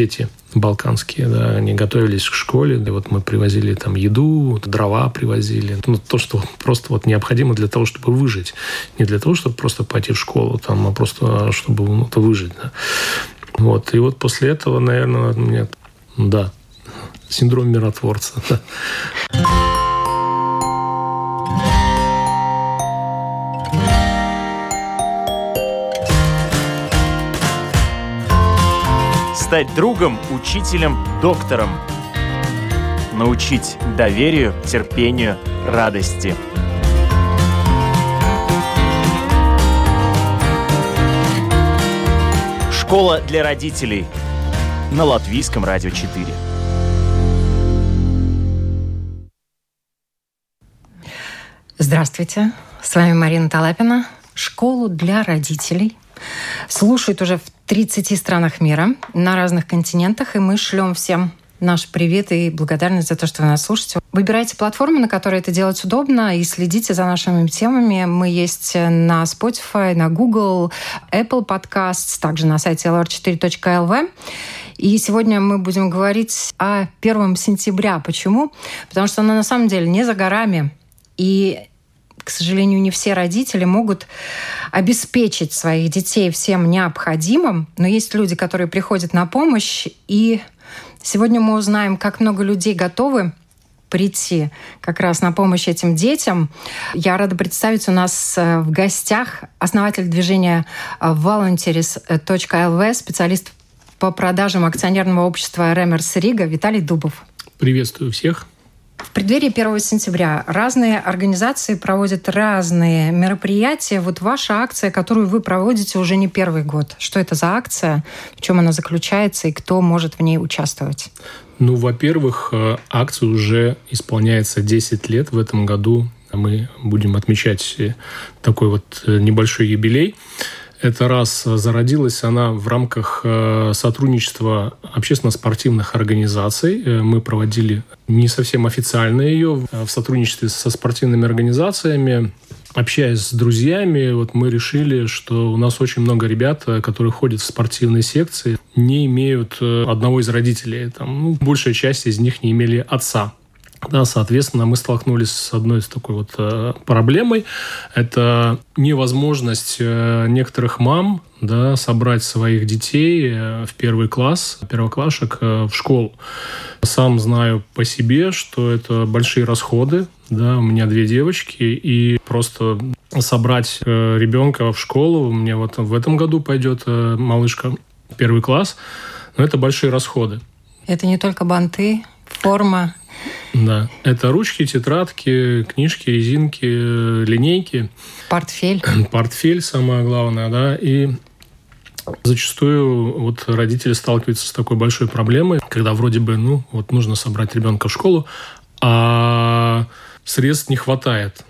дети балканские, да, они готовились к школе, и вот мы привозили там еду, дрова привозили, ну, то, что просто вот необходимо для того, чтобы выжить, не для того, чтобы просто пойти в школу, там, а просто чтобы ну, выжить, да. Вот, и вот после этого, наверное, у меня, да, синдром миротворца, да. Стать другом, учителем, доктором. Научить доверию, терпению, радости. Школа для родителей на Латвийском радио 4. Здравствуйте, с вами Марина Талапина. Школу для родителей слушают уже в 30 странах мира на разных континентах, и мы шлем всем наш привет и благодарность за то, что вы нас слушаете. Выбирайте платформу, на которой это делать удобно, и следите за нашими темами. Мы есть на Spotify, на Google, Apple Podcasts, также на сайте lr4.lv. И сегодня мы будем говорить о 1 сентября. Почему? Потому что оно на самом деле не за горами. И к сожалению, не все родители могут обеспечить своих детей всем необходимым, но есть люди, которые приходят на помощь, и сегодня мы узнаем, как много людей готовы прийти как раз на помощь этим детям. Я рада представить у нас э, в гостях основатель движения э, volunteers.lv, специалист по продажам акционерного общества Ремерс Рига Виталий Дубов. Приветствую всех. В преддверии 1 сентября разные организации проводят разные мероприятия. Вот ваша акция, которую вы проводите уже не первый год. Что это за акция, в чем она заключается и кто может в ней участвовать? Ну, во-первых, э, акция уже исполняется 10 лет в этом году. Мы будем отмечать э, такой вот э, небольшой юбилей. Это раз зародилась она в рамках э, сотрудничества общественно-спортивных организаций. Э, мы проводили не совсем официально ее в сотрудничестве со спортивными организациями. Общаясь с друзьями, вот мы решили, что у нас очень много ребят, э, которые ходят в спортивные секции, не имеют одного из родителей. Там, ну, большая часть из них не имели отца. Да, соответственно, мы столкнулись с одной из такой вот э, проблемой. Это невозможность э, некоторых мам да, собрать своих детей э, в первый класс, первоклашек в школу. Сам знаю по себе, что это большие расходы. Да, у меня две девочки, и просто собрать ребенка в школу, у меня вот в этом году пойдет малышка первый класс, но это большие расходы. Это не только банты, форма, да, это ручки, тетрадки, книжки, резинки, линейки. Портфель. Портфель самое главное, да, и Зачастую вот родители сталкиваются с такой большой проблемой, когда вроде бы, ну, вот нужно собрать ребенка в школу, а средств не хватает.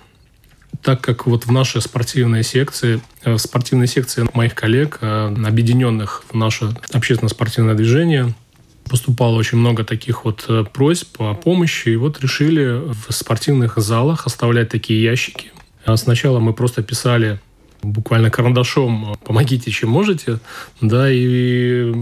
Так как вот в нашей спортивной секции, в спортивной секции моих коллег, э, объединенных в наше общественно-спортивное движение, поступало очень много таких вот э, просьб о помощи, и вот решили в спортивных залах оставлять такие ящики. А сначала мы просто писали буквально карандашом «помогите, чем можете», да, и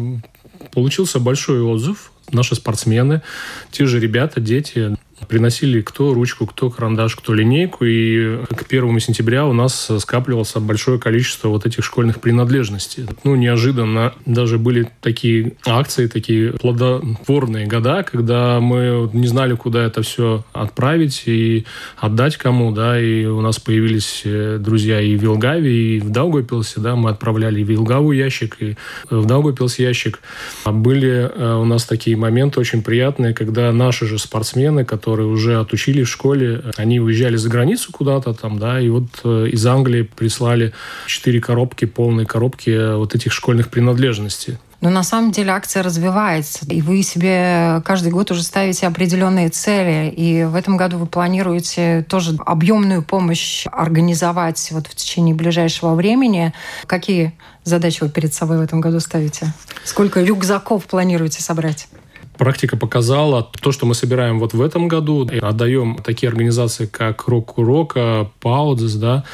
получился большой отзыв. Наши спортсмены, те же ребята, дети, Приносили кто ручку, кто карандаш, кто линейку, и к первому сентября у нас скапливалось большое количество вот этих школьных принадлежностей. Ну, неожиданно даже были такие акции, такие плодотворные года, когда мы не знали, куда это все отправить и отдать кому, да, и у нас появились э, друзья и в Вилгаве, и в Даугавпилсе, да, мы отправляли и в Вилгаву ящик, и в Даугавпилс ящик. А были э, у нас такие моменты очень приятные, когда наши же спортсмены, которые которые уже отучились в школе, они уезжали за границу куда-то там, да, и вот э, из Англии прислали четыре коробки, полные коробки э, вот этих школьных принадлежностей. Но на самом деле акция развивается, и вы себе каждый год уже ставите определенные цели, и в этом году вы планируете тоже объемную помощь организовать вот в течение ближайшего времени. Какие задачи вы перед собой в этом году ставите? Сколько рюкзаков планируете собрать? Практика показала, то, что мы собираем вот в этом году, и отдаем такие организации, как Рок Урока, Паудзес, да,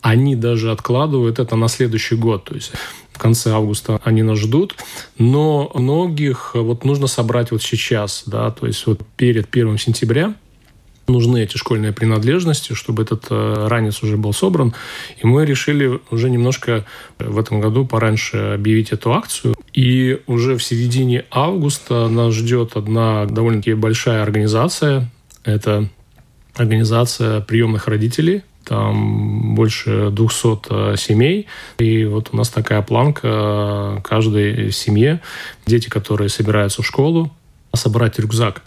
они даже откладывают это на следующий год. То есть в конце августа они нас ждут, но многих вот нужно собрать вот сейчас, да, то есть вот перед первым сентября нужны эти школьные принадлежности, чтобы этот э, ранец уже был собран. И мы решили уже немножко в этом году пораньше объявить эту акцию. И уже в середине августа нас ждет одна довольно-таки большая организация. Это организация приемных родителей, там больше 200 э, семей. И вот у нас такая планка э, каждой семье. Дети, которые собираются в школу, собрать рюкзак.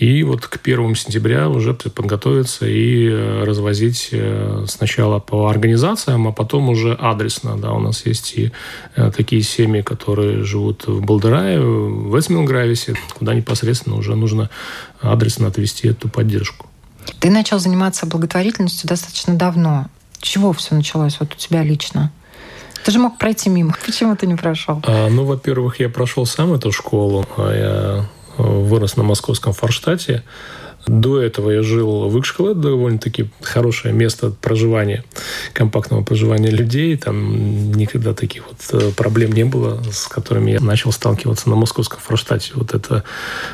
И вот к первому сентября уже подготовиться и э, развозить э, сначала по организациям, а потом уже адресно. Да, у нас есть и э, такие семьи, которые живут в Балдерае, в Эсмилгрависе, куда непосредственно уже нужно адресно отвести эту поддержку. Ты начал заниматься благотворительностью достаточно давно. чего все началось вот у тебя лично? Ты же мог пройти мимо. Почему ты не прошел? А, ну, во-первых, я прошел сам эту школу. А я вырос на московском Форштате. До этого я жил в Икшкале, довольно-таки хорошее место проживания, компактного проживания людей. Там никогда таких вот э, проблем не было, с которыми я начал сталкиваться на московском Форштате. Вот эта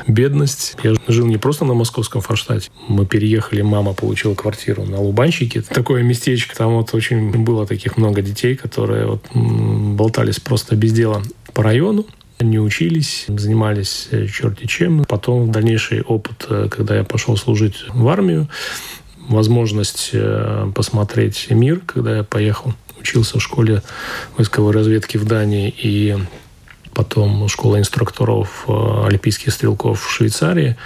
бедность. Я жил не просто на московском Форштате. Мы переехали, мама получила квартиру на Лубанщике. Такое местечко. Там вот очень было таких много детей, которые вот болтались просто без дела по району не учились, занимались э, черти чем. Потом дальнейший опыт, э, когда я пошел служить в армию, возможность э, посмотреть мир, когда я поехал, учился в школе войсковой разведки в Дании и потом школа инструкторов олимпийских стрелков в Швейцарии.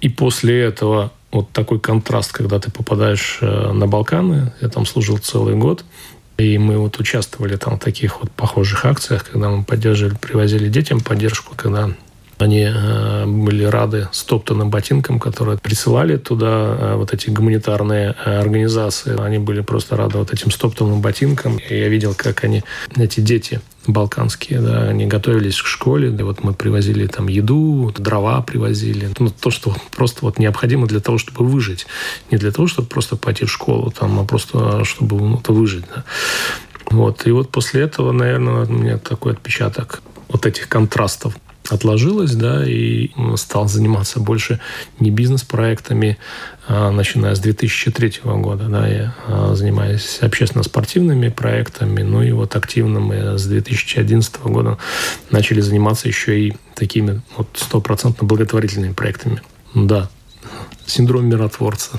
И после этого вот такой контраст, когда ты попадаешь на Балканы, я там служил целый год, и мы вот участвовали там в таких вот похожих акциях, когда мы поддерживали, привозили детям поддержку, когда они э, были рады стоптанным ботинкам, которые присылали туда э, вот эти гуманитарные э, организации. Они были просто рады вот этим стоптанным ботинкам. И я видел, как они, эти дети балканские, да, они готовились к школе, да, вот мы привозили там еду, дрова привозили, ну, то, что просто вот необходимо для того, чтобы выжить, не для того, чтобы просто пойти в школу, там, а просто чтобы ну, выжить, да. Вот. И вот после этого, наверное, у меня такой отпечаток вот этих контрастов отложилось, да, и стал заниматься больше не бизнес-проектами, а, начиная с 2003 года, да, я а, занимаюсь общественно-спортивными проектами, ну и вот активно мы с 2011 года начали заниматься еще и такими вот стопроцентно благотворительными проектами. Да, синдром миротворца.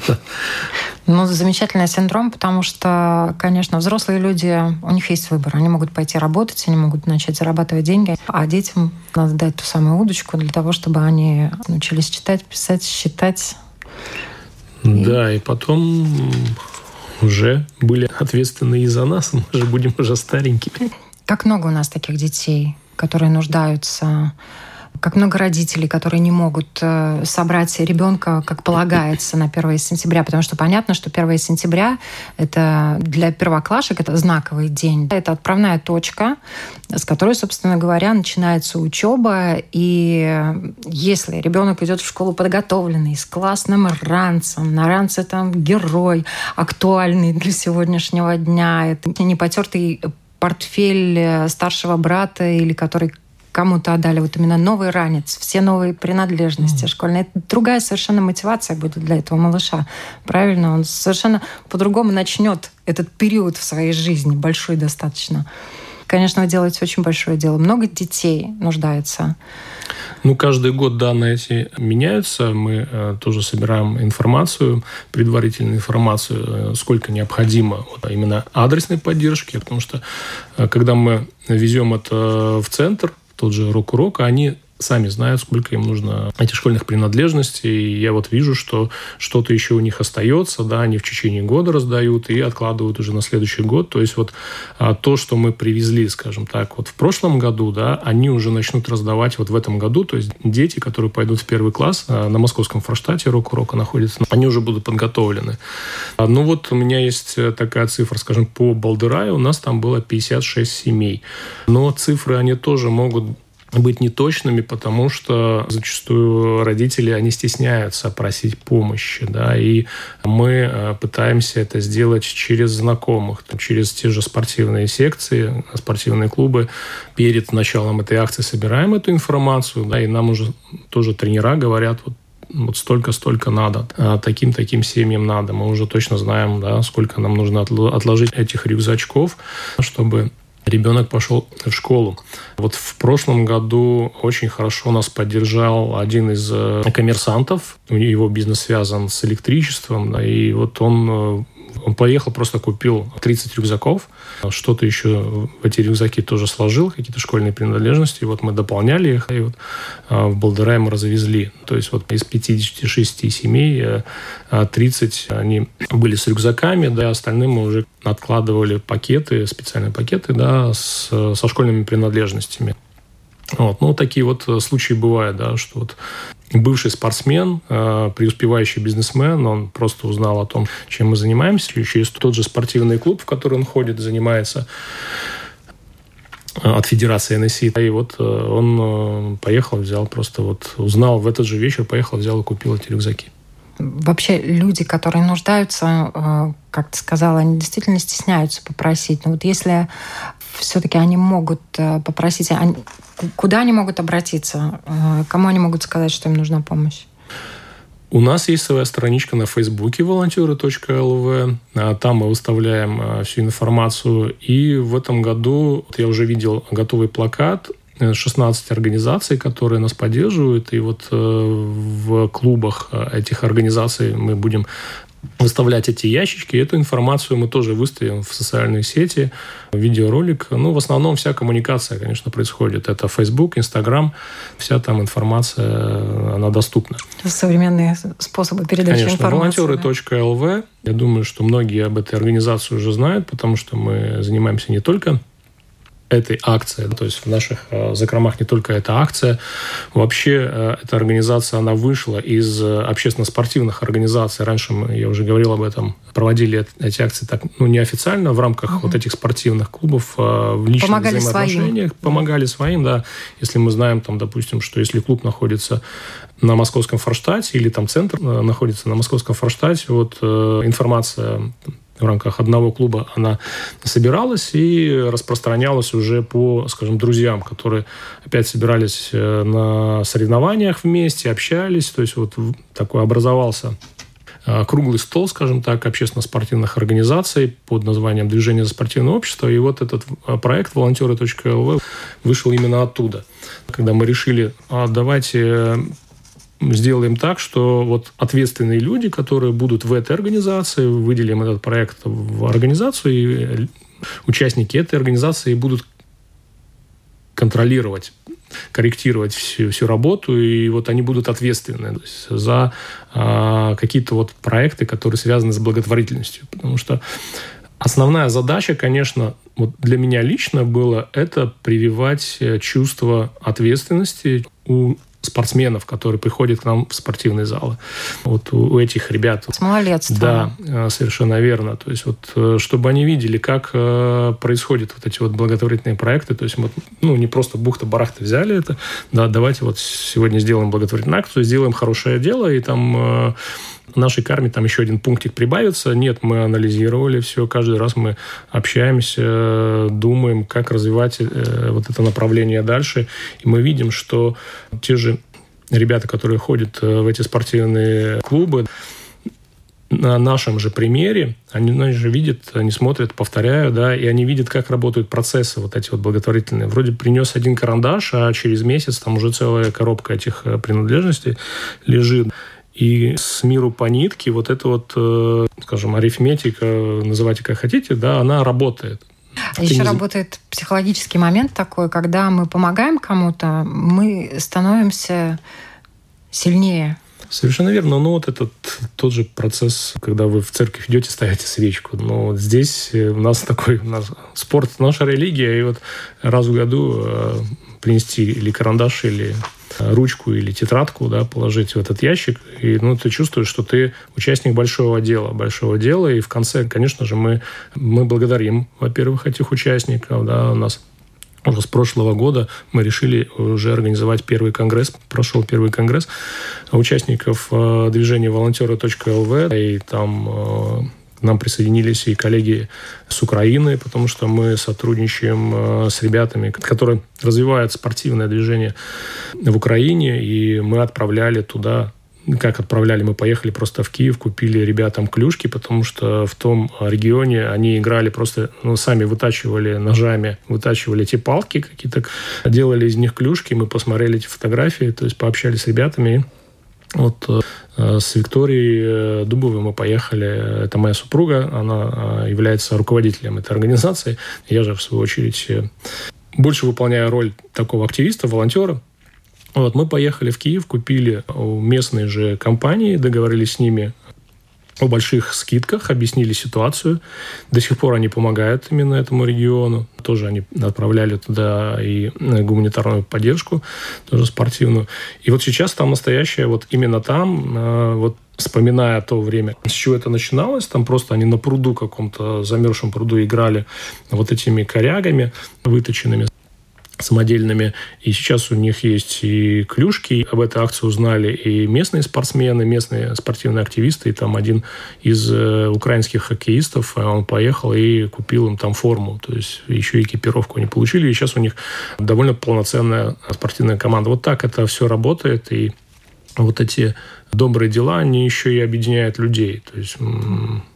Ну, замечательный синдром, потому что, конечно, взрослые люди, у них есть выбор. Они могут пойти работать, они могут начать зарабатывать деньги, а детям надо дать ту самую удочку для того, чтобы они научились читать, писать, считать. Да, и, и потом уже были ответственны и за нас, мы же будем уже старенькими. Как много у нас таких детей, которые нуждаются как много родителей, которые не могут э, собрать ребенка, как полагается, на 1 сентября, потому что понятно, что 1 сентября это для первоклашек это знаковый день. Это отправная точка, с которой, собственно говоря, начинается учеба. И если ребенок идет в школу подготовленный, с классным ранцем, на ранце там герой актуальный для сегодняшнего дня, это не потертый портфель э, старшего брата или который кому-то отдали вот именно новый ранец, все новые принадлежности mm. школьные. Это другая совершенно мотивация будет для этого малыша. Правильно? Он совершенно по-другому начнет этот период в своей жизни, большой достаточно. Конечно, вы делаете очень большое дело. Много детей нуждается. Ну, каждый год данные эти меняются. Мы э, тоже собираем информацию, предварительную информацию, э, сколько необходимо вот, именно адресной поддержки, потому что э, когда мы везем это в центр, тот же рок-урок, они сами знают, сколько им нужно этих школьных принадлежностей. И я вот вижу, что что-то еще у них остается, да, они в течение года раздают и откладывают уже на следующий год. То есть вот а, то, что мы привезли, скажем так, вот в прошлом году, да, они уже начнут раздавать вот в этом году. То есть дети, которые пойдут в первый класс а, на московском форштате, рок-урока находится, они уже будут подготовлены. А, ну вот у меня есть э, такая цифра, скажем, по Балдыраю у нас там было 56 семей. Но цифры, они тоже могут быть неточными, потому что зачастую родители, они стесняются просить помощи, да, и мы э, пытаемся это сделать через знакомых, через те же спортивные секции, спортивные клубы. Перед началом этой акции собираем эту информацию, да, и нам уже тоже тренера говорят, вот вот столько-столько надо, а таким-таким семьям надо. Мы уже точно знаем, да, сколько нам нужно отложить этих рюкзачков, чтобы ребенок пошел в школу. Вот в прошлом году очень хорошо нас поддержал один из э, коммерсантов. Его бизнес связан с электричеством, и вот он э, он поехал, просто купил 30 рюкзаков, что-то еще в эти рюкзаки тоже сложил, какие-то школьные принадлежности, и вот мы дополняли их, и вот а, в Балдерай мы развезли. То есть вот из 56 семей 30 э, они были с рюкзаками, да, остальным мы уже откладывали пакеты, специальные пакеты, да, с, со школьными принадлежностями. Вот. Ну, такие вот э, случаи бывают, да, что вот бывший спортсмен, э, преуспевающий бизнесмен, он просто узнал о том, чем мы занимаемся, через тот же спортивный клуб, в который он ходит, занимается э, от Федерации НСИ. И вот э, он поехал, взял просто вот, узнал в этот же вечер, поехал, взял и купил эти рюкзаки. Вообще люди, которые нуждаются, как ты сказала, они действительно стесняются попросить. Но вот если все-таки они могут попросить, они, Куда они могут обратиться? Э, кому они могут сказать, что им нужна помощь? У нас есть своя страничка на Фейсбуке волонтеры.лв. А там мы выставляем э, всю информацию. И в этом году я уже видел готовый плакат 16 организаций, которые нас поддерживают. И вот э, в клубах этих организаций мы будем выставлять эти ящички. Эту информацию мы тоже выставим в социальные сети, видеоролик. Ну, в основном вся коммуникация, конечно, происходит. Это Facebook, Instagram, вся там информация, она доступна. Современные способы передачи конечно, информации. волонтеры.лв. Да? Я думаю, что многие об этой организации уже знают, потому что мы занимаемся не только этой акции. То есть в наших э, закромах не только эта акция. Вообще э, эта организация, она вышла из э, общественно-спортивных организаций. Раньше, мы, я уже говорил об этом, проводили эти акции так, ну, неофициально в рамках угу. вот этих спортивных клубов в личных помогали взаимоотношениях. Своим. Помогали своим, да. Если мы знаем, там, допустим, что если клуб находится на московском Форштате или там центр находится на московском Форштате, вот информация в рамках одного клуба она собиралась и распространялась уже по, скажем, друзьям, которые опять собирались э, на соревнованиях вместе, общались, то есть вот такой образовался э, круглый стол, скажем так, общественно-спортивных организаций под названием «Движение за спортивное общество». И вот этот э, проект волонтеры.лв вышел именно оттуда. Когда мы решили, а давайте сделаем так, что вот ответственные люди, которые будут в этой организации, выделим этот проект в организацию, и участники этой организации будут контролировать корректировать всю, всю работу, и вот они будут ответственны за а, какие-то вот проекты, которые связаны с благотворительностью. Потому что основная задача, конечно, вот для меня лично было это прививать э, чувство ответственности у спортсменов, которые приходят к нам в спортивные залы. Вот у, этих ребят. С малолетства. Да, э, совершенно верно. То есть вот, э, чтобы они видели, как э, происходят вот эти вот благотворительные проекты. То есть вот, ну, не просто бухта-барахта взяли это, да, давайте вот сегодня сделаем благотворительную акцию, сделаем хорошее дело, и там нашей карме там еще один пунктик прибавится. Нет, мы анализировали все, каждый раз мы общаемся, думаем, как развивать э, вот это направление дальше. И мы видим, что те же ребята, которые ходят э, в эти спортивные клубы, на нашем же примере, они, они же видят, они смотрят, повторяю, да, и они видят, как работают процессы вот эти вот благотворительные. Вроде принес один карандаш, а через месяц там уже целая коробка этих э, принадлежностей лежит. И с миру по нитке вот эта вот, э, скажем, арифметика, называйте как хотите, да, она работает. А Еще не... работает психологический момент такой, когда мы помогаем кому-то, мы становимся сильнее. Совершенно верно. Ну, вот этот тот же процесс, когда вы в церковь идете, ставите свечку. Но вот здесь э, у нас такой у нас спорт, наша религия, и вот раз в году э, принести или карандаш, или ручку или тетрадку, да, положить в этот ящик, и ну, ты чувствуешь, что ты участник большого дела, большого дела, и в конце, конечно же, мы, мы благодарим, во-первых, этих участников, да, у нас уже с прошлого года мы решили уже организовать первый конгресс. Прошел первый конгресс участников э, движения волонтеры.лв. И там э, нам присоединились и коллеги с Украины, потому что мы сотрудничаем э, с ребятами, которые развивают спортивное движение в Украине, и мы отправляли туда как отправляли, мы поехали просто в Киев, купили ребятам клюшки, потому что в том регионе они играли просто, ну, сами вытачивали ножами, вытачивали эти палки какие-то, делали из них клюшки, мы посмотрели эти фотографии, то есть пообщались с ребятами, вот э, с Викторией э, Дубовой мы поехали. Это моя супруга, она э, является руководителем этой организации. Я же, в свою очередь, больше выполняю роль такого активиста, волонтера. Вот, мы поехали в Киев, купили у местной же компании, договорились с ними о больших скидках, объяснили ситуацию. До сих пор они помогают именно этому региону. Тоже они отправляли туда и гуманитарную поддержку, тоже спортивную. И вот сейчас там настоящая, вот именно там, э, вот вспоминая то время, с чего это начиналось, там просто они на пруду каком-то, замерзшем пруду играли вот этими корягами выточенными самодельными. И сейчас у них есть и клюшки. Об этой акции узнали и местные спортсмены, местные спортивные активисты. И там один из э, украинских хоккеистов, э, он поехал и купил им там форму. То есть еще экипировку они получили. И сейчас у них довольно полноценная спортивная команда. Вот так это все работает. И вот эти добрые дела, они еще и объединяют людей. То есть,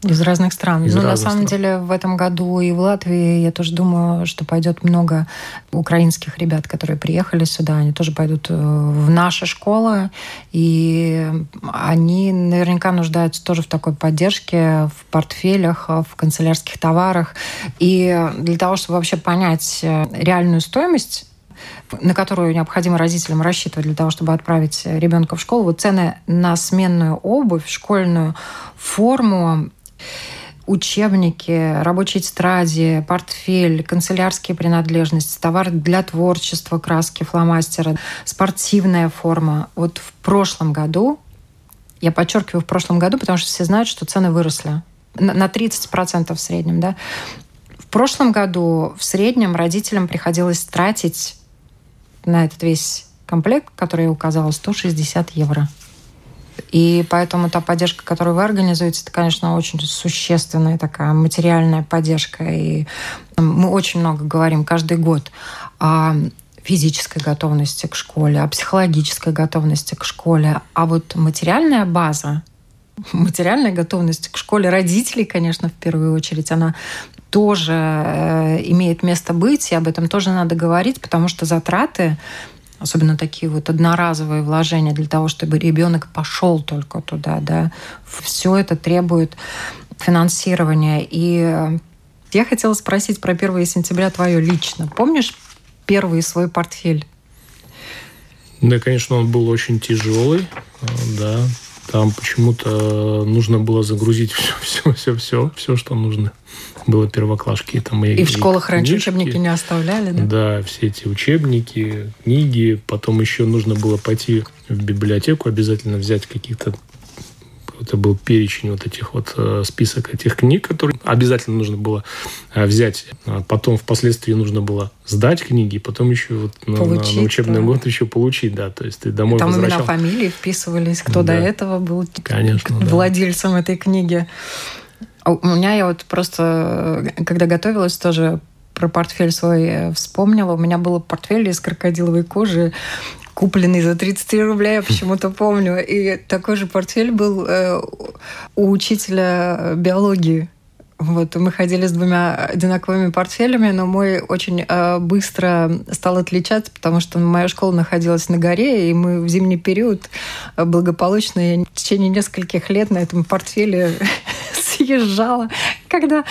из разных стран. Из ну, разных на самом стран. деле, в этом году и в Латвии, я тоже думаю, что пойдет много украинских ребят, которые приехали сюда. Они тоже пойдут э, в наши школы. И они наверняка нуждаются тоже в такой поддержке, в портфелях, в канцелярских товарах. И для того, чтобы вообще понять э, реальную стоимость на которую необходимо родителям рассчитывать для того, чтобы отправить ребенка в школу. Вот цены на сменную обувь, школьную форму, учебники, рабочие тетради, портфель, канцелярские принадлежности, товар для творчества, краски, фломастера, спортивная форма. Вот в прошлом году, я подчеркиваю в прошлом году, потому что все знают, что цены выросли на 30% в среднем. Да? В прошлом году в среднем родителям приходилось тратить на этот весь комплект, который я указала, 160 евро. И поэтому та поддержка, которую вы организуете, это, конечно, очень существенная такая материальная поддержка. И мы очень много говорим каждый год о физической готовности к школе, о психологической готовности к школе. А вот материальная база, материальная готовность к школе родителей, конечно, в первую очередь, она тоже э, имеет место быть, и об этом тоже надо говорить, потому что затраты особенно такие вот одноразовые вложения для того, чтобы ребенок пошел только туда, да, все это требует финансирования. И я хотела спросить про 1 сентября твое лично. Помнишь первый свой портфель? Да, конечно, он был очень тяжелый, да. Там почему-то нужно было загрузить все, все, все, все, все, что нужно было первоклашки. Там и, и в школах и раньше учебники не оставляли, да? Да, все эти учебники, книги. Потом еще нужно было пойти в библиотеку, обязательно взять каких-то это был перечень вот этих вот э, список этих книг, которые обязательно нужно было э, взять. А потом впоследствии нужно было сдать книги, потом еще вот на, получить, на, на учебный да. год еще получить, да, то есть ты домой Там возвращал. именно фамилии вписывались, кто да. до этого был Конечно, владельцем да. этой книги. А у меня я вот просто, когда готовилась, тоже про портфель свой э, вспомнила. У меня был портфель из крокодиловой кожи, купленный за 33 рубля, я почему-то помню. И такой же портфель был э, у учителя биологии. Вот, мы ходили с двумя одинаковыми портфелями, но мой очень э, быстро стал отличаться, потому что моя школа находилась на горе, и мы в зимний период благополучно, я в течение нескольких лет на этом портфеле съезжала, когда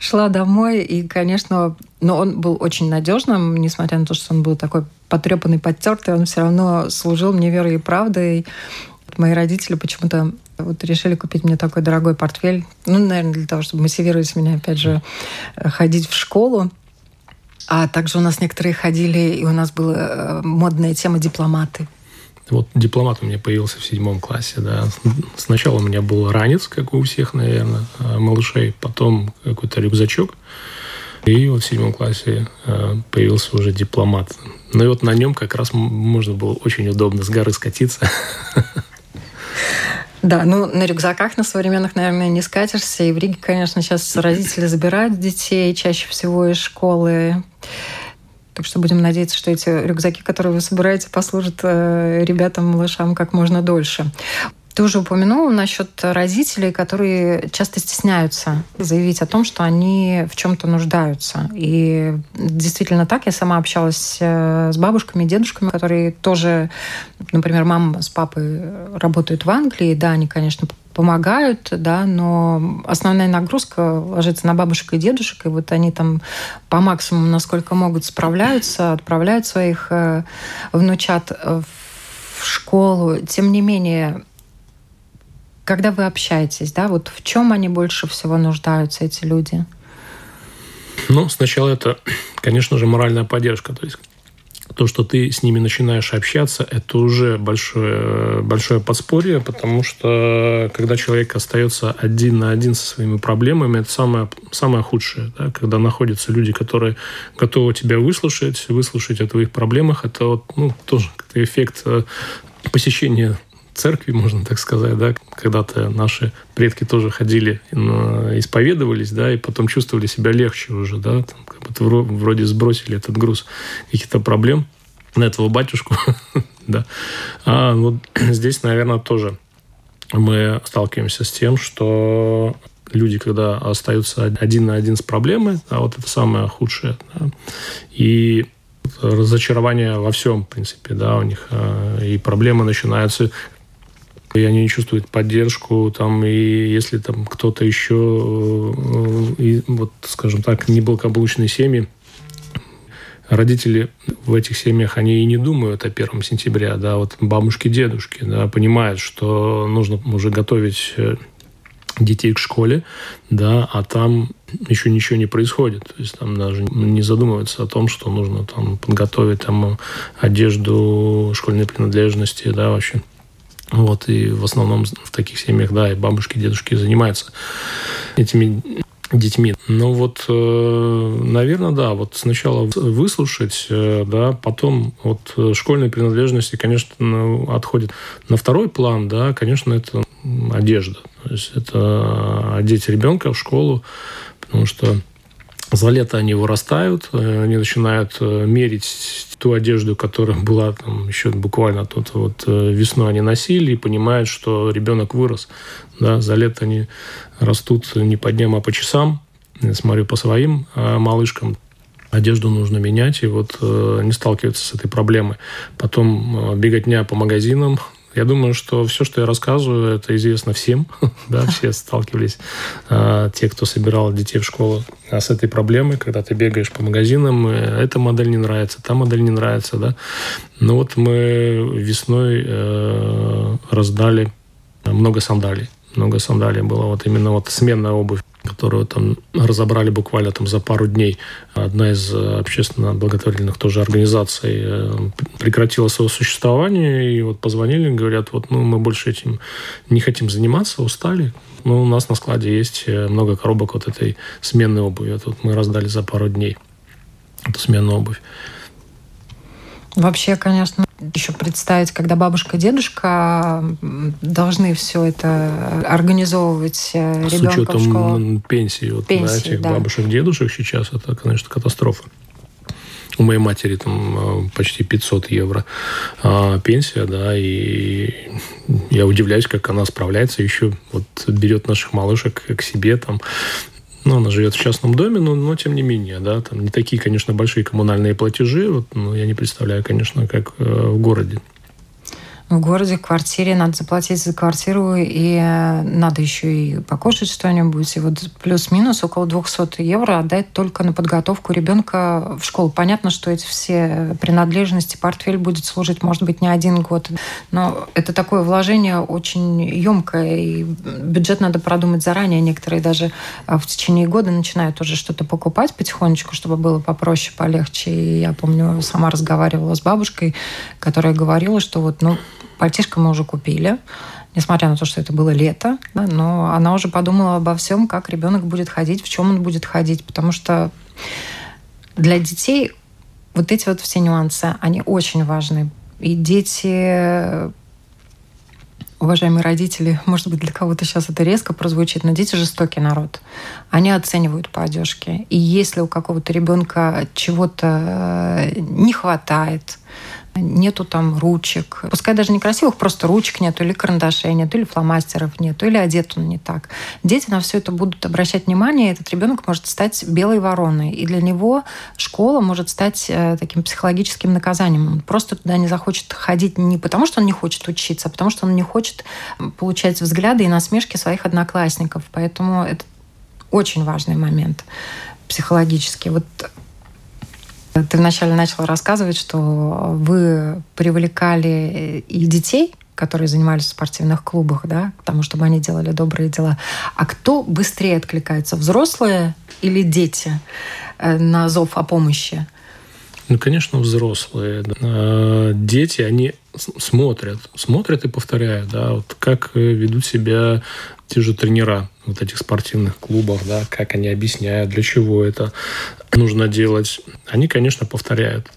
шла домой. И, конечно, но он был очень надежным, несмотря на то, что он был такой потрепанный, подтертый, он все равно служил мне верой и правдой. Мои родители почему-то вот решили купить мне такой дорогой портфель. Ну, наверное, для того, чтобы мотивировать меня, опять же, ходить в школу. А также у нас некоторые ходили, и у нас была э, модная тема дипломаты. Вот дипломат у меня появился в седьмом классе, да. Сначала у меня был ранец, как у всех, наверное, малышей, потом какой-то рюкзачок, И вот в седьмом классе э, появился уже дипломат. Ну и вот на нем как раз можно было очень удобно с горы скатиться. Да, ну на рюкзаках на современных, наверное, не скатишься. И в Риге, конечно, сейчас родители забирают детей чаще всего из школы. Так что будем надеяться, что эти рюкзаки, которые вы собираете, послужат э, ребятам, малышам как можно дольше. Ты уже упомянул насчет родителей, которые часто стесняются заявить о том, что они в чем-то нуждаются. И действительно так. Я сама общалась э, с бабушками, дедушками, которые тоже, например, мама с папой работают в Англии. Да, они, конечно, помогают, да, но основная нагрузка ложится на бабушек и дедушек, и вот они там по максимуму, насколько могут, справляются, отправляют своих э, внучат в школу. Тем не менее, когда вы общаетесь, да, вот в чем они больше всего нуждаются, эти люди? Ну, сначала это, конечно же, моральная поддержка. То есть то, что ты с ними начинаешь общаться, это уже большое, большое подспорье, потому что когда человек остается один на один со своими проблемами, это самое, самое худшее. Да? Когда находятся люди, которые готовы тебя выслушать, выслушать о твоих проблемах, это вот, ну, тоже эффект э, посещения церкви, можно так сказать, да, когда-то наши предки тоже ходили, исповедовались, да, и потом чувствовали себя легче уже, да, будто вроде сбросили этот груз каких-то проблем на этого батюшку, да. А вот здесь, наверное, тоже мы сталкиваемся с тем, что люди, когда остаются один на один с проблемой, а вот это самое худшее, да, и разочарование во всем, в принципе, да, у них а, и проблемы начинаются и они не чувствуют поддержку, там, и если там кто-то еще, э, и, вот, скажем так, неблагополучные семьи, родители в этих семьях, они и не думают о первом сентября, да, вот бабушки, дедушки, да, понимают, что нужно уже готовить э, детей к школе, да, а там еще ничего не происходит. То есть там даже не задумываются о том, что нужно там подготовить там одежду, школьные принадлежности, да, вообще вот, и в основном в таких семьях, да, и бабушки, дедушки занимаются этими детьми. Ну вот, э, наверное, да, вот сначала выслушать, э, да, потом вот э, школьные принадлежности, конечно, ну, отходят на второй план, да, конечно, это одежда. То есть это одеть ребенка в школу, потому что за лето они вырастают, э, они начинают э, мерить ту одежду, которая была там еще буквально тут вот э, весной они носили, и понимают, что ребенок вырос. Да, за лето они растут не по дням, а по часам. Я смотрю по своим малышкам, одежду нужно менять, и вот э, не сталкиваются с этой проблемой. Потом э, беготня по магазинам, я думаю, что все, что я рассказываю, это известно всем. да, все сталкивались, а, те, кто собирал детей в школу, а с этой проблемой, когда ты бегаешь по магазинам, эта модель не нравится, та модель не нравится. Да? Ну вот мы весной э, раздали много сандалий. Много сандалий было. Вот именно вот сменная обувь которую там разобрали буквально там за пару дней. Одна из э, общественно благотворительных тоже организаций э, прекратила свое существование, и вот позвонили, говорят, вот ну, мы больше этим не хотим заниматься, устали. Ну, у нас на складе есть э, много коробок вот этой сменной обуви. Вот мы раздали за пару дней эту сменную обувь. Вообще, конечно, еще представить, когда бабушка и дедушка должны все это организовывать э, С учетом в школу. пенсии, вот, пенсии да, этих да. бабушек, дедушек сейчас, это, конечно, катастрофа. У моей матери там э, почти 500 евро а, пенсия, да, и я удивляюсь, как она справляется, еще вот берет наших малышек к себе там, ну, она живет в частном доме, но, но тем не менее, да, там не такие, конечно, большие коммунальные платежи, вот, но я не представляю, конечно, как э, в городе в городе, в квартире, надо заплатить за квартиру, и э, надо еще и покушать что-нибудь. И вот плюс-минус около 200 евро отдать только на подготовку ребенка в школу. Понятно, что эти все принадлежности, портфель будет служить, может быть, не один год. Но это такое вложение очень емкое, и бюджет надо продумать заранее. Некоторые даже а, в течение года начинают уже что-то покупать потихонечку, чтобы было попроще, полегче. И я помню, сама разговаривала с бабушкой, которая говорила, что вот, ну, Пальтишко мы уже купили, несмотря на то, что это было лето, да, но она уже подумала обо всем, как ребенок будет ходить, в чем он будет ходить, потому что Для детей вот эти вот все нюансы, они очень важны. И дети уважаемые родители, может быть, для кого-то сейчас это резко прозвучит, но дети жестокий народ. Они оценивают по одежке. И если у какого-то ребенка чего-то э, не хватает, нету там ручек. Пускай даже некрасивых, просто ручек нету, или карандашей нету, или фломастеров нету, или одет он не так. Дети на все это будут обращать внимание, и этот ребенок может стать белой вороной. И для него школа может стать э, таким психологическим наказанием. Он просто туда не захочет ходить не потому, что он не хочет учиться, а потому что он не хочет получать взгляды и насмешки своих одноклассников. Поэтому это очень важный момент психологически. Вот ты вначале начала рассказывать, что вы привлекали и детей, которые занимались в спортивных клубах, да, к тому, чтобы они делали добрые дела. А кто быстрее откликается, взрослые или дети э, на зов о помощи? Ну, конечно, взрослые. А, дети, они смотрят, смотрят и повторяют, да, вот как ведут себя те же тренера вот этих спортивных клубов, да, как они объясняют, для чего это нужно делать. Они, конечно, повторяют.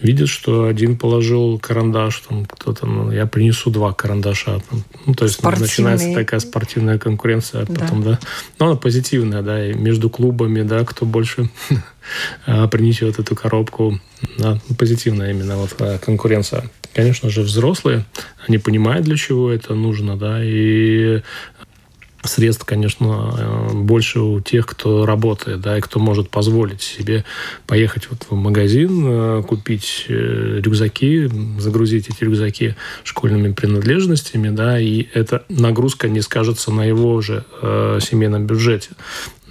Видят, что один положил карандаш, там кто-то, ну, я принесу два карандаша. Там. Ну, то есть Спортивный. начинается такая спортивная конкуренция потом, да. да. Но она позитивная, да, и между клубами, да, кто больше а, принесет эту коробку. Да, позитивная именно вот а, конкуренция. Конечно же, взрослые, они понимают, для чего это нужно, да, и средств, конечно, э, больше у тех, кто работает, да, и кто может позволить себе поехать вот в магазин, э, купить э, рюкзаки, загрузить эти рюкзаки школьными принадлежностями, да, и эта нагрузка не скажется на его же э, семейном бюджете,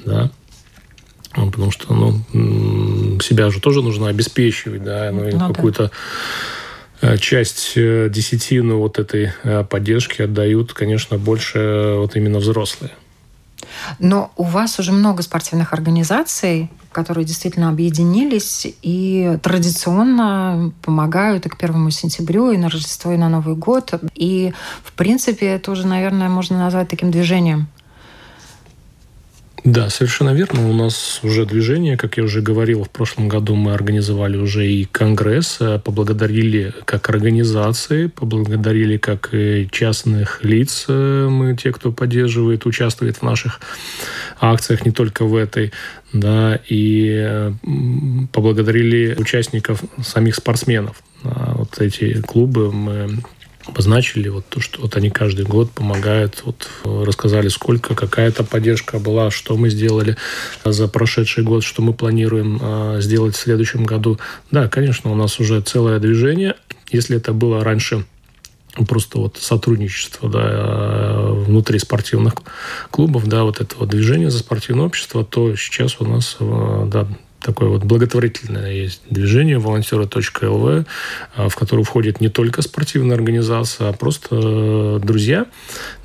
да, потому что, ну, себя же тоже нужно обеспечивать, да, ну, ну какую-то да часть э, десятину вот этой э, поддержки отдают, конечно, больше вот именно взрослые. Но у вас уже много спортивных организаций, которые действительно объединились и традиционно помогают и к первому сентябрю, и на Рождество, и на Новый год. И, в принципе, это уже, наверное, можно назвать таким движением да, совершенно верно. У нас уже движение, как я уже говорил, в прошлом году мы организовали уже и конгресс, э, поблагодарили как организации, поблагодарили как и частных лиц, э, мы те, кто поддерживает, участвует в наших акциях, не только в этой, да, и поблагодарили участников, самих спортсменов. Вот эти клубы мы обозначили вот то, что вот они каждый год помогают, вот рассказали, сколько, какая-то поддержка была, что мы сделали за прошедший год, что мы планируем а, сделать в следующем году. Да, конечно, у нас уже целое движение. Если это было раньше просто вот сотрудничество да, внутри спортивных клубов, да, вот этого движения за спортивное общество, то сейчас у нас а, да, такое вот благотворительное есть движение волонтеры.лв, в которое входит не только спортивная организация, а просто э, друзья.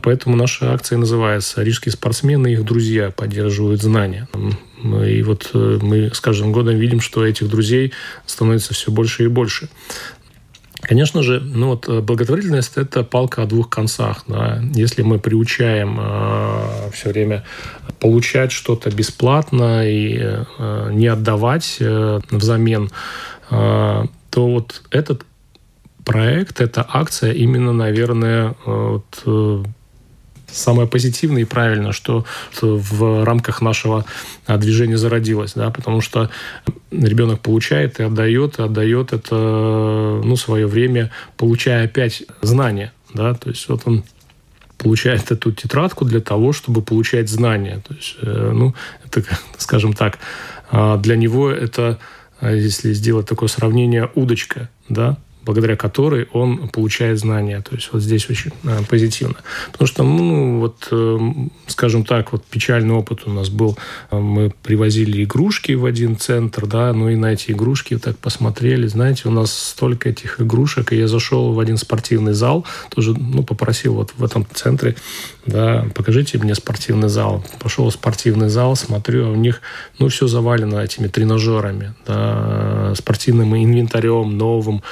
Поэтому наша акция называется «Рижские спортсмены и их друзья поддерживают знания». И вот э, мы с каждым годом видим, что этих друзей становится все больше и больше. Конечно же, ну вот э, благотворительность – это палка о двух концах. Да. Если мы приучаем э, все время получать что-то бесплатно и э, не отдавать э, взамен, э, то вот этот проект, эта акция именно, наверное, э, вот, э, самое позитивное и правильное, что в рамках нашего а, движения зародилось, да, потому что ребенок получает и отдает, и отдает это, ну, свое время, получая опять знания, да, то есть вот он получает эту тетрадку для того, чтобы получать знания. То есть, э, ну, это, скажем так, а, для него это, а, если сделать такое сравнение, удочка, да, благодаря которой он получает знания. То есть вот здесь очень э, позитивно. Потому что, ну, вот, э, скажем так, вот печальный опыт у нас был. Мы привозили игрушки в один центр, да, ну и на эти игрушки так посмотрели. Знаете, у нас столько этих игрушек, и я зашел в один спортивный зал, тоже, ну, попросил вот в этом центре, да, покажите мне спортивный зал. Пошел в спортивный зал, смотрю, а у них, ну, все завалено этими тренажерами, да, спортивным инвентарем новым.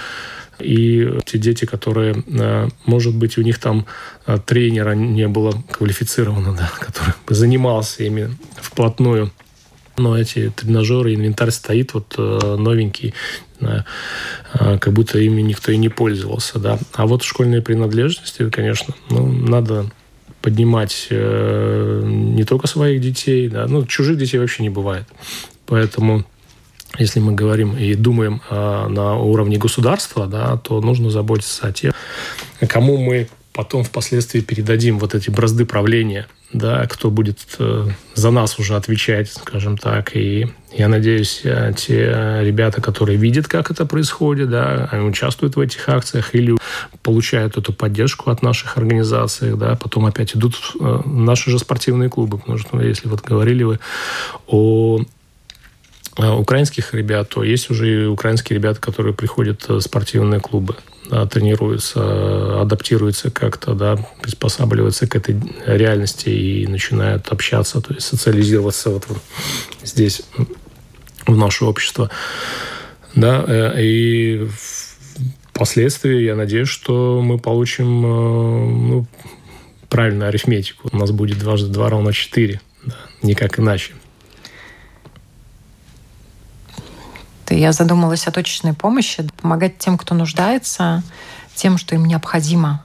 И те дети, которые, э, может быть, у них там э, тренера не было квалифицированного, да, который бы занимался ими вплотную но эти тренажеры, инвентарь стоит вот э, новенький, как будто ими никто и не пользовался, да. А вот школьные принадлежности, конечно, ну, надо поднимать не только своих детей, да, ну, чужих детей вообще не бывает. Поэтому если мы говорим и думаем э, на уровне государства, да, то нужно заботиться о тех, кому мы потом впоследствии передадим вот эти бразды правления, да, кто будет э, за нас уже отвечать, скажем так. И я надеюсь, э, те ребята, которые видят, как это происходит, да, участвуют в этих акциях или получают эту поддержку от наших организаций, да, потом опять идут в наши же спортивные клубы. Потому что, если вот говорили вы о Э, украинских ребят, то есть уже и украинские ребята, которые приходят в спортивные клубы, да, тренируются, адаптируются как-то, да, приспосабливаются к этой реальности и начинают общаться, то есть социализироваться вот, здесь, в наше общество. Да, э, и впоследствии я надеюсь, что мы получим э, ну, правильную арифметику. У нас будет дважды два равно четыре, да, никак иначе. Я задумалась о точечной помощи, помогать тем, кто нуждается, тем, что им необходимо.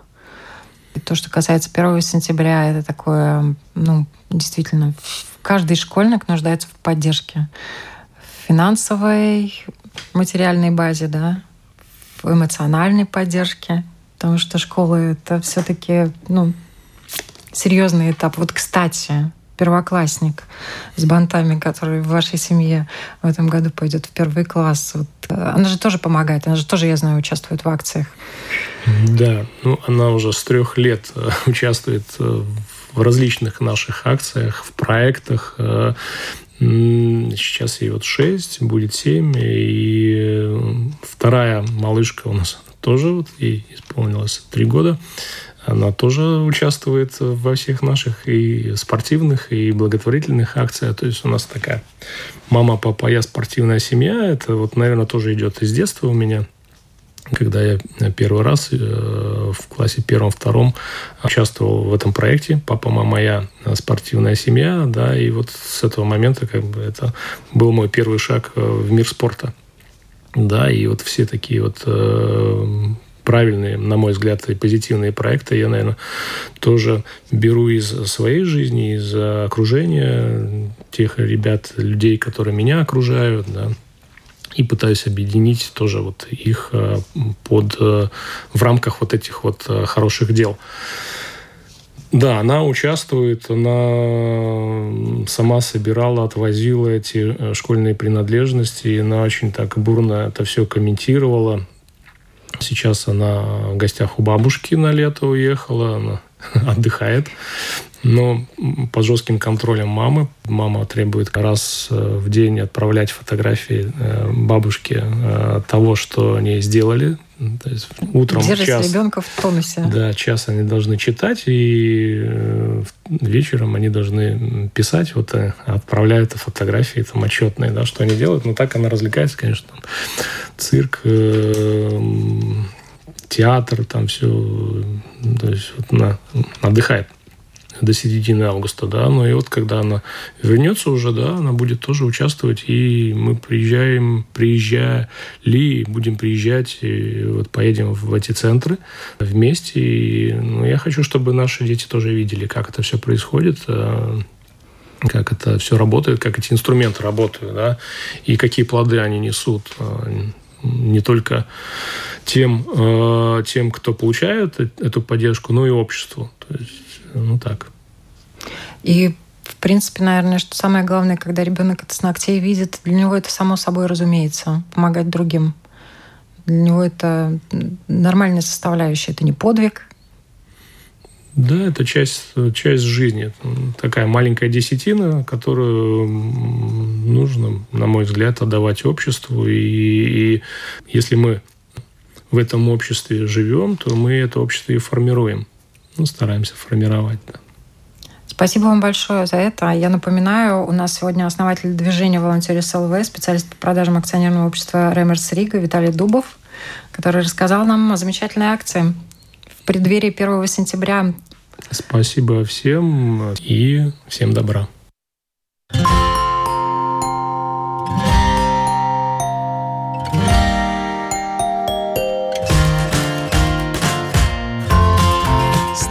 И то, что касается 1 сентября, это такое, ну, действительно, каждый школьник нуждается в поддержке финансовой, материальной базе, да, в эмоциональной поддержке, потому что школа это все-таки, ну, серьезный этап. Вот, кстати, первоклассник с бантами, который в вашей семье в этом году пойдет в первый класс. Вот, э, она же тоже помогает, она же тоже, я знаю, участвует в акциях. Да, ну она уже с трех лет э, участвует э, в различных наших акциях, в проектах. Сейчас ей вот шесть, будет семь. И вторая малышка у нас тоже вот ей исполнилось три года она тоже участвует во всех наших и спортивных, и благотворительных акциях. То есть у нас такая мама, папа, я спортивная семья. Это вот, наверное, тоже идет из детства у меня. Когда я первый раз э, в классе первом-втором участвовал в этом проекте «Папа, мама, я спортивная семья», да, и вот с этого момента как бы это был мой первый шаг э, в мир спорта. Да, и вот все такие вот э, правильные, на мой взгляд, и позитивные проекты я, наверное, тоже беру из своей жизни, из окружения тех ребят, людей, которые меня окружают, да, и пытаюсь объединить тоже вот их э, под, э, в рамках вот этих вот э, хороших дел. Да, она участвует, она сама собирала, отвозила эти школьные принадлежности, и она очень так бурно это все комментировала. Сейчас она в гостях у бабушки на лето уехала, она отдыхает. Но под жестким контролем мамы. Мама требует раз э, в день отправлять фотографии э, бабушке э, того, что они сделали. То есть утром Держать час, ребенка в тонусе. Да, час они должны читать, и вечером они должны писать, вот отправляют фотографии там отчетные, да, что они делают. Но так она развлекается, конечно. Цирк, театр, там все, то есть вот она отдыхает до середины августа, да, но и вот когда она вернется уже, да, она будет тоже участвовать, и мы приезжаем, приезжали, будем приезжать, и вот поедем в эти центры вместе, и ну, я хочу, чтобы наши дети тоже видели, как это все происходит, а, как это все работает, как эти инструменты работают, да, и какие плоды они несут а, не только тем, а, тем, кто получает эту поддержку, но и обществу. То есть ну так. И в принципе, наверное, что самое главное, когда ребенок это с ногтей видит, для него это само собой разумеется, помогать другим. Для него это нормальная составляющая, это не подвиг. Да, это часть, часть жизни. Такая маленькая десятина, которую нужно, на мой взгляд, отдавать обществу. И, и если мы в этом обществе живем, то мы это общество и формируем ну, стараемся формировать. Да. Спасибо вам большое за это. Я напоминаю, у нас сегодня основатель движения «Волонтеры СЛВ», специалист по продажам акционерного общества «Ремерс Рига» Виталий Дубов, который рассказал нам о замечательной акции в преддверии 1 сентября. Спасибо всем и всем добра.